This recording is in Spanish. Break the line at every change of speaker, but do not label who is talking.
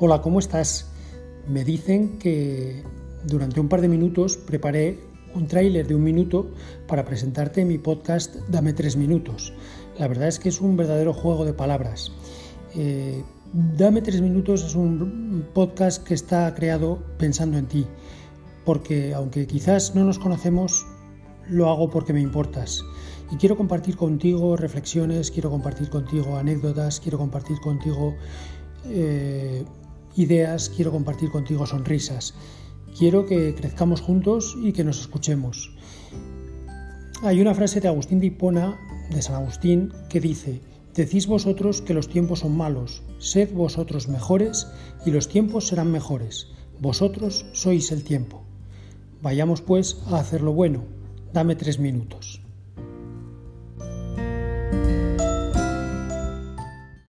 Hola, ¿cómo estás? Me dicen que durante un par de minutos preparé un tráiler de un minuto para presentarte mi podcast Dame tres minutos. La verdad es que es un verdadero juego de palabras. Eh, Dame tres minutos es un podcast que está creado pensando en ti, porque aunque quizás no nos conocemos, lo hago porque me importas. Y quiero compartir contigo reflexiones, quiero compartir contigo anécdotas, quiero compartir contigo eh, ideas, quiero compartir contigo sonrisas. Quiero que crezcamos juntos y que nos escuchemos. Hay una frase de Agustín de Hipona, de San Agustín, que dice, Decís vosotros que los tiempos son malos, sed vosotros mejores y los tiempos serán mejores. Vosotros sois el tiempo. Vayamos pues a hacer lo bueno. Dame tres minutos.